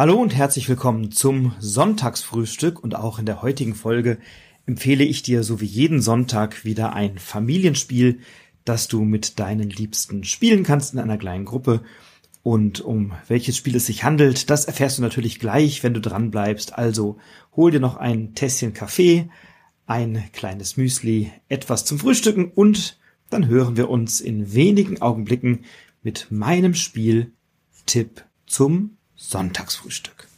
Hallo und herzlich willkommen zum Sonntagsfrühstück und auch in der heutigen Folge empfehle ich dir so wie jeden Sonntag wieder ein Familienspiel, das du mit deinen Liebsten spielen kannst in einer kleinen Gruppe. Und um welches Spiel es sich handelt, das erfährst du natürlich gleich, wenn du dran bleibst. Also hol dir noch ein Tässchen Kaffee, ein kleines Müsli, etwas zum Frühstücken und dann hören wir uns in wenigen Augenblicken mit meinem Spiel Tipp zum Sonntagsfrühstück.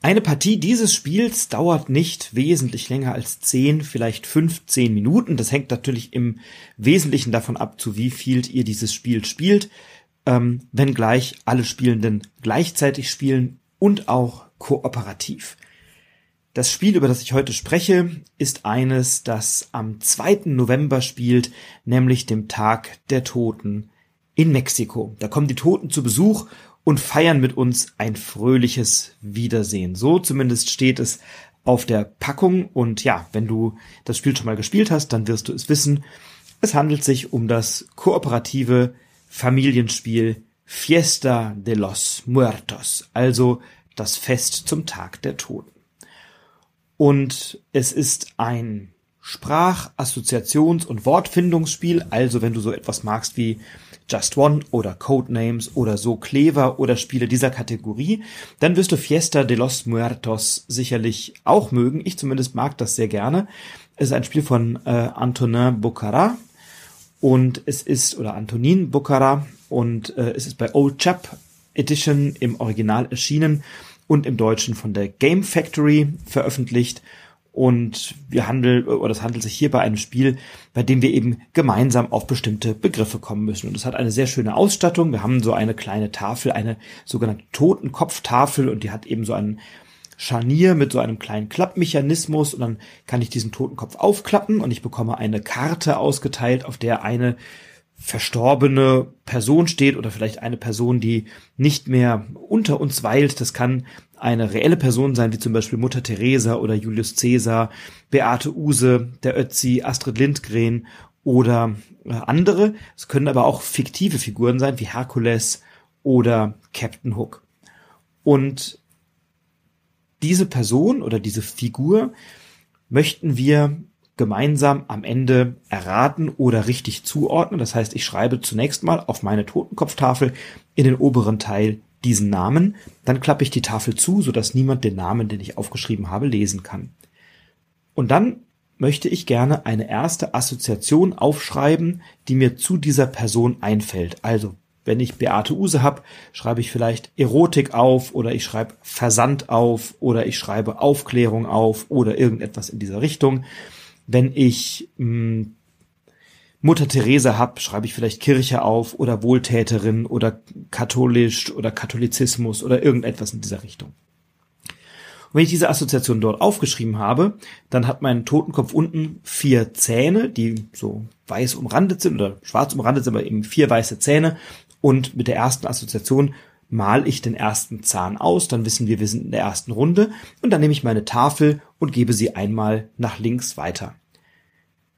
Eine Partie dieses Spiels dauert nicht wesentlich länger als 10, vielleicht 15 Minuten. Das hängt natürlich im Wesentlichen davon ab, zu wie viel ihr dieses Spiel spielt. Ähm, wenngleich alle Spielenden gleichzeitig spielen und auch kooperativ. Das Spiel, über das ich heute spreche, ist eines, das am 2. November spielt, nämlich dem Tag der Toten in Mexiko. Da kommen die Toten zu Besuch und feiern mit uns ein fröhliches Wiedersehen. So zumindest steht es auf der Packung und ja, wenn du das Spiel schon mal gespielt hast, dann wirst du es wissen. Es handelt sich um das kooperative Familienspiel Fiesta de los Muertos, also das Fest zum Tag der Toten. Und es ist ein Sprach-, Assoziations- und Wortfindungsspiel. Also wenn du so etwas magst wie Just One oder Codenames oder so Clever oder Spiele dieser Kategorie, dann wirst du Fiesta de los Muertos sicherlich auch mögen. Ich zumindest mag das sehr gerne. Es ist ein Spiel von äh, Antonin Bocara und es ist, oder Antonin Bocara und äh, es ist bei Old Chap Edition im Original erschienen und im Deutschen von der Game Factory veröffentlicht. Und wir handeln, oder es handelt sich hier bei einem Spiel, bei dem wir eben gemeinsam auf bestimmte Begriffe kommen müssen. Und es hat eine sehr schöne Ausstattung. Wir haben so eine kleine Tafel, eine sogenannte Totenkopftafel und die hat eben so einen Scharnier mit so einem kleinen Klappmechanismus und dann kann ich diesen Totenkopf aufklappen und ich bekomme eine Karte ausgeteilt, auf der eine verstorbene Person steht oder vielleicht eine Person, die nicht mehr unter uns weilt. Das kann eine reelle Person sein, wie zum Beispiel Mutter Teresa oder Julius Caesar, Beate Use, der Ötzi, Astrid Lindgren oder äh, andere. Es können aber auch fiktive Figuren sein, wie Herkules oder Captain Hook. Und diese Person oder diese Figur möchten wir gemeinsam am Ende erraten oder richtig zuordnen. Das heißt, ich schreibe zunächst mal auf meine Totenkopftafel in den oberen Teil diesen Namen, dann klappe ich die Tafel zu, sodass niemand den Namen, den ich aufgeschrieben habe, lesen kann. Und dann möchte ich gerne eine erste Assoziation aufschreiben, die mir zu dieser Person einfällt. Also, wenn ich Beate Use habe, schreibe ich vielleicht Erotik auf oder ich schreibe Versand auf oder ich schreibe Aufklärung auf oder irgendetwas in dieser Richtung. Wenn ich mh, hm, Mutter Therese hab, schreibe ich vielleicht Kirche auf oder Wohltäterin oder katholisch oder Katholizismus oder irgendetwas in dieser Richtung. Und wenn ich diese Assoziation dort aufgeschrieben habe, dann hat mein Totenkopf unten vier Zähne, die so weiß umrandet sind oder schwarz umrandet sind, aber eben vier weiße Zähne. Und mit der ersten Assoziation mal ich den ersten Zahn aus, dann wissen wir, wir sind in der ersten Runde und dann nehme ich meine Tafel und gebe sie einmal nach links weiter.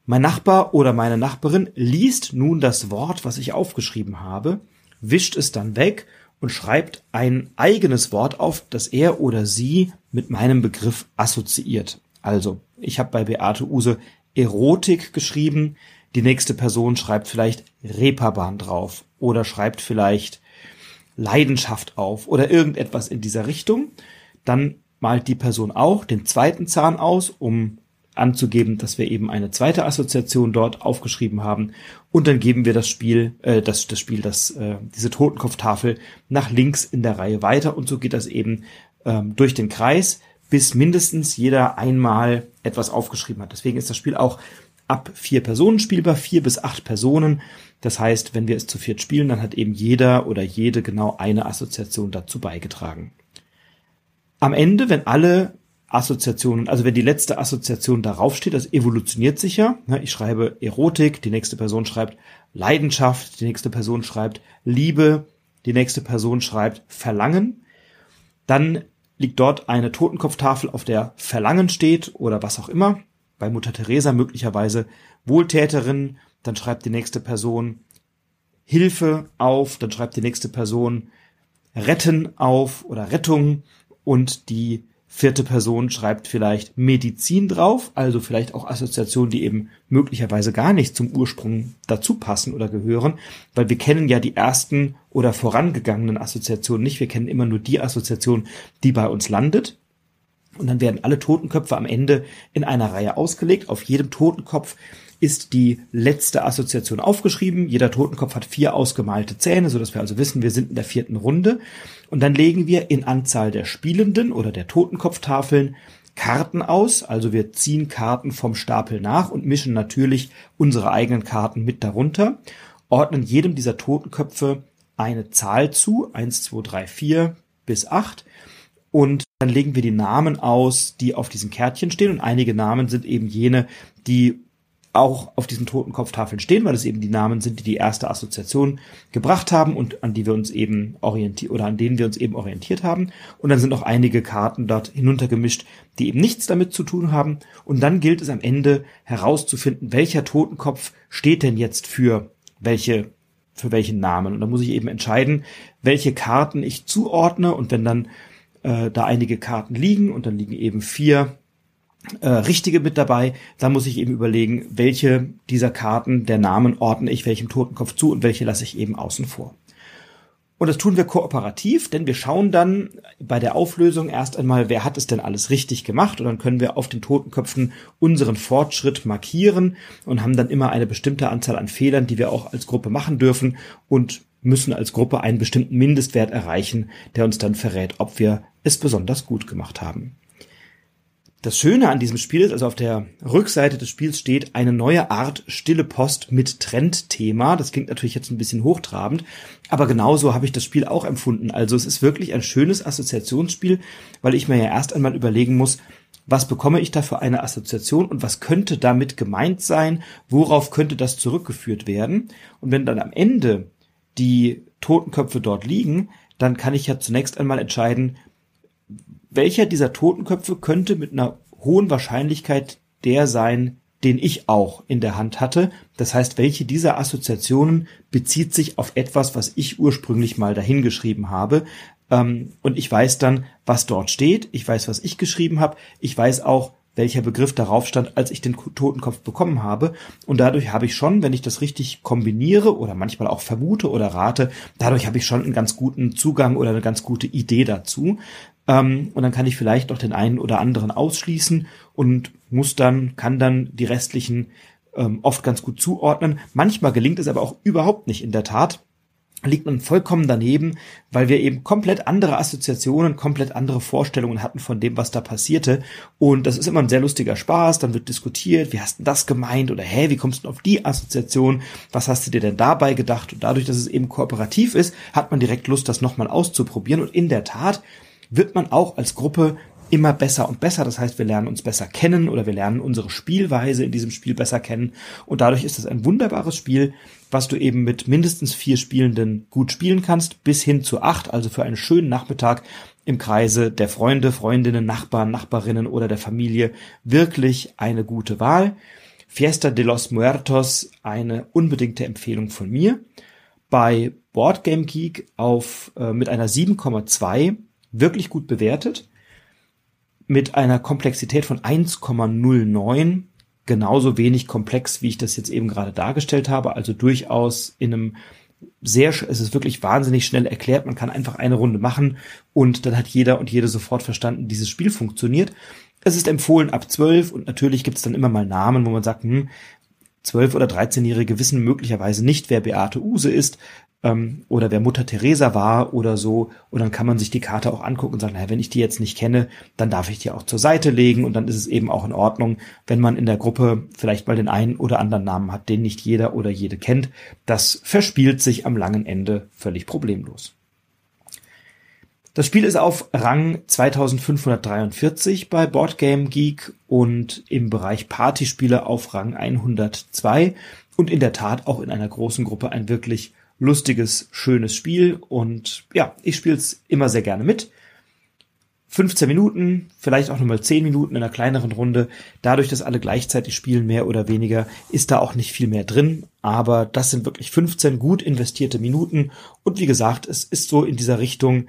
Mein Nachbar oder meine Nachbarin liest nun das Wort, was ich aufgeschrieben habe, wischt es dann weg und schreibt ein eigenes Wort auf, das er oder sie mit meinem Begriff assoziiert. Also, ich habe bei Beate Use Erotik geschrieben, die nächste Person schreibt vielleicht Reeperbahn drauf oder schreibt vielleicht Leidenschaft auf oder irgendetwas in dieser Richtung. Dann malt die Person auch den zweiten Zahn aus, um anzugeben, dass wir eben eine zweite Assoziation dort aufgeschrieben haben und dann geben wir das Spiel, äh, das, das Spiel, das, äh, diese Totenkopftafel nach links in der Reihe weiter und so geht das eben ähm, durch den Kreis, bis mindestens jeder einmal etwas aufgeschrieben hat. Deswegen ist das Spiel auch ab vier Personen spielbar, vier bis acht Personen. Das heißt, wenn wir es zu viert spielen, dann hat eben jeder oder jede genau eine Assoziation dazu beigetragen. Am Ende, wenn alle Assoziationen, also wenn die letzte Assoziation darauf steht, das evolutioniert sich ja. Ne, ich schreibe Erotik, die nächste Person schreibt Leidenschaft, die nächste Person schreibt Liebe, die nächste Person schreibt Verlangen. Dann liegt dort eine Totenkopftafel, auf der Verlangen steht oder was auch immer. Bei Mutter Teresa möglicherweise Wohltäterin, dann schreibt die nächste Person Hilfe auf, dann schreibt die nächste Person Retten auf oder Rettung und die vierte Person schreibt vielleicht Medizin drauf, also vielleicht auch Assoziationen, die eben möglicherweise gar nicht zum Ursprung dazu passen oder gehören, weil wir kennen ja die ersten oder vorangegangenen Assoziationen nicht, wir kennen immer nur die Assoziation, die bei uns landet. Und dann werden alle Totenköpfe am Ende in einer Reihe ausgelegt. Auf jedem Totenkopf ist die letzte Assoziation aufgeschrieben. Jeder Totenkopf hat vier ausgemalte Zähne, so dass wir also wissen, wir sind in der vierten Runde. Und dann legen wir in Anzahl der Spielenden oder der Totenkopftafeln Karten aus. Also wir ziehen Karten vom Stapel nach und mischen natürlich unsere eigenen Karten mit darunter, ordnen jedem dieser Totenköpfe eine Zahl zu, eins, zwei, drei, vier bis acht und dann legen wir die Namen aus, die auf diesen Kärtchen stehen. Und einige Namen sind eben jene, die auch auf diesen Totenkopftafeln stehen, weil es eben die Namen sind, die die erste Assoziation gebracht haben und an die wir uns eben orientiert oder an denen wir uns eben orientiert haben. Und dann sind noch einige Karten dort hinuntergemischt, die eben nichts damit zu tun haben. Und dann gilt es am Ende herauszufinden, welcher Totenkopf steht denn jetzt für welche für welchen Namen. Und da muss ich eben entscheiden, welche Karten ich zuordne. Und wenn dann äh, da einige Karten liegen und dann liegen eben vier äh, richtige mit dabei. Da muss ich eben überlegen, welche dieser Karten der Namen ordne ich welchem Totenkopf zu und welche lasse ich eben außen vor. Und das tun wir kooperativ, denn wir schauen dann bei der Auflösung erst einmal, wer hat es denn alles richtig gemacht und dann können wir auf den Totenköpfen unseren Fortschritt markieren und haben dann immer eine bestimmte Anzahl an Fehlern, die wir auch als Gruppe machen dürfen und müssen als Gruppe einen bestimmten Mindestwert erreichen, der uns dann verrät, ob wir es besonders gut gemacht haben. Das Schöne an diesem Spiel ist, also auf der Rückseite des Spiels steht eine neue Art stille Post mit Trendthema. Das klingt natürlich jetzt ein bisschen hochtrabend, aber genauso habe ich das Spiel auch empfunden. Also es ist wirklich ein schönes Assoziationsspiel, weil ich mir ja erst einmal überlegen muss, was bekomme ich da für eine Assoziation und was könnte damit gemeint sein, worauf könnte das zurückgeführt werden. Und wenn dann am Ende die Totenköpfe dort liegen, dann kann ich ja zunächst einmal entscheiden, welcher dieser Totenköpfe könnte mit einer hohen Wahrscheinlichkeit der sein, den ich auch in der Hand hatte. Das heißt, welche dieser Assoziationen bezieht sich auf etwas, was ich ursprünglich mal dahingeschrieben habe. Ähm, und ich weiß dann, was dort steht. Ich weiß, was ich geschrieben habe. Ich weiß auch, welcher Begriff darauf stand, als ich den Totenkopf bekommen habe. Und dadurch habe ich schon, wenn ich das richtig kombiniere oder manchmal auch vermute oder rate, dadurch habe ich schon einen ganz guten Zugang oder eine ganz gute Idee dazu. Ähm, und dann kann ich vielleicht noch den einen oder anderen ausschließen und muss dann, kann dann die restlichen ähm, oft ganz gut zuordnen. Manchmal gelingt es aber auch überhaupt nicht in der Tat liegt man vollkommen daneben, weil wir eben komplett andere Assoziationen, komplett andere Vorstellungen hatten von dem, was da passierte. Und das ist immer ein sehr lustiger Spaß. Dann wird diskutiert, wie hast du das gemeint? Oder hä, wie kommst du auf die Assoziation? Was hast du dir denn dabei gedacht? Und dadurch, dass es eben kooperativ ist, hat man direkt Lust, das nochmal auszuprobieren. Und in der Tat wird man auch als Gruppe immer besser und besser. Das heißt, wir lernen uns besser kennen oder wir lernen unsere Spielweise in diesem Spiel besser kennen. Und dadurch ist es ein wunderbares Spiel, was du eben mit mindestens vier Spielenden gut spielen kannst, bis hin zu acht, also für einen schönen Nachmittag im Kreise der Freunde, Freundinnen, Nachbarn, Nachbarinnen oder der Familie wirklich eine gute Wahl. Fiesta de los Muertos, eine unbedingte Empfehlung von mir. Bei Boardgame Geek auf, äh, mit einer 7,2 wirklich gut bewertet, mit einer Komplexität von 1,09, genauso wenig komplex, wie ich das jetzt eben gerade dargestellt habe, also durchaus in einem sehr, es ist wirklich wahnsinnig schnell erklärt. Man kann einfach eine Runde machen und dann hat jeder und jede sofort verstanden, dieses Spiel funktioniert. Es ist empfohlen ab 12 und natürlich gibt es dann immer mal Namen, wo man sagt, hm, 12- oder 13-Jährige wissen möglicherweise nicht, wer Beate Use ist ähm, oder wer Mutter Teresa war oder so. Und dann kann man sich die Karte auch angucken und sagen, naja, wenn ich die jetzt nicht kenne, dann darf ich die auch zur Seite legen und dann ist es eben auch in Ordnung, wenn man in der Gruppe vielleicht mal den einen oder anderen Namen hat, den nicht jeder oder jede kennt. Das verspielt sich am langen Ende völlig problemlos. Das Spiel ist auf Rang 2543 bei Boardgame Geek und im Bereich Partyspiele auf Rang 102 und in der Tat auch in einer großen Gruppe ein wirklich lustiges, schönes Spiel und ja, ich spiele es immer sehr gerne mit. 15 Minuten, vielleicht auch nochmal 10 Minuten in einer kleineren Runde. Dadurch, dass alle gleichzeitig spielen, mehr oder weniger, ist da auch nicht viel mehr drin. Aber das sind wirklich 15 gut investierte Minuten. Und wie gesagt, es ist so in dieser Richtung,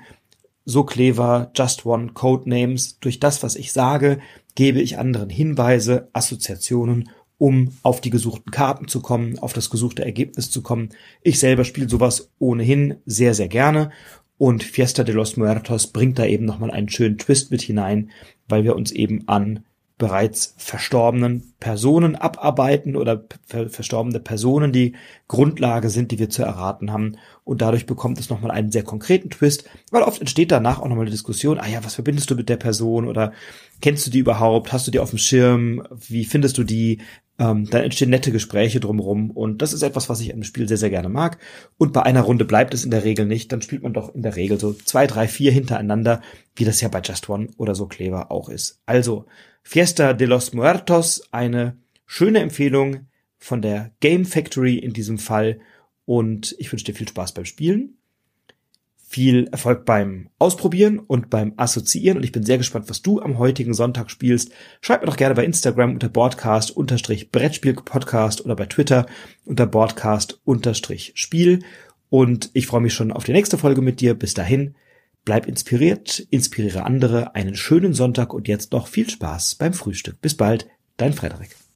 so clever, just one Codenames. Durch das, was ich sage, gebe ich anderen Hinweise, Assoziationen, um auf die gesuchten Karten zu kommen, auf das gesuchte Ergebnis zu kommen. Ich selber spiele sowas ohnehin sehr, sehr gerne und Fiesta de los Muertos bringt da eben nochmal einen schönen Twist mit hinein, weil wir uns eben an bereits verstorbenen Personen abarbeiten oder verstorbene Personen die Grundlage sind, die wir zu erraten haben. Und dadurch bekommt es nochmal einen sehr konkreten Twist, weil oft entsteht danach auch nochmal eine Diskussion, ah ja, was verbindest du mit der Person oder kennst du die überhaupt, hast du die auf dem Schirm, wie findest du die, ähm, dann entstehen nette Gespräche drumherum und das ist etwas, was ich im Spiel sehr, sehr gerne mag. Und bei einer Runde bleibt es in der Regel nicht, dann spielt man doch in der Regel so zwei, drei, vier hintereinander, wie das ja bei Just One oder so Clever auch ist. Also, Fiesta de los Muertos, eine schöne Empfehlung von der Game Factory in diesem Fall und ich wünsche dir viel Spaß beim Spielen viel Erfolg beim Ausprobieren und beim Assoziieren und ich bin sehr gespannt, was du am heutigen Sonntag spielst. Schreib mir doch gerne bei Instagram unter Broadcast unterstrich Brettspiel Podcast oder bei Twitter unter Broadcast unterstrich Spiel und ich freue mich schon auf die nächste Folge mit dir. Bis dahin, bleib inspiriert, inspiriere andere, einen schönen Sonntag und jetzt noch viel Spaß beim Frühstück. Bis bald, dein Frederik.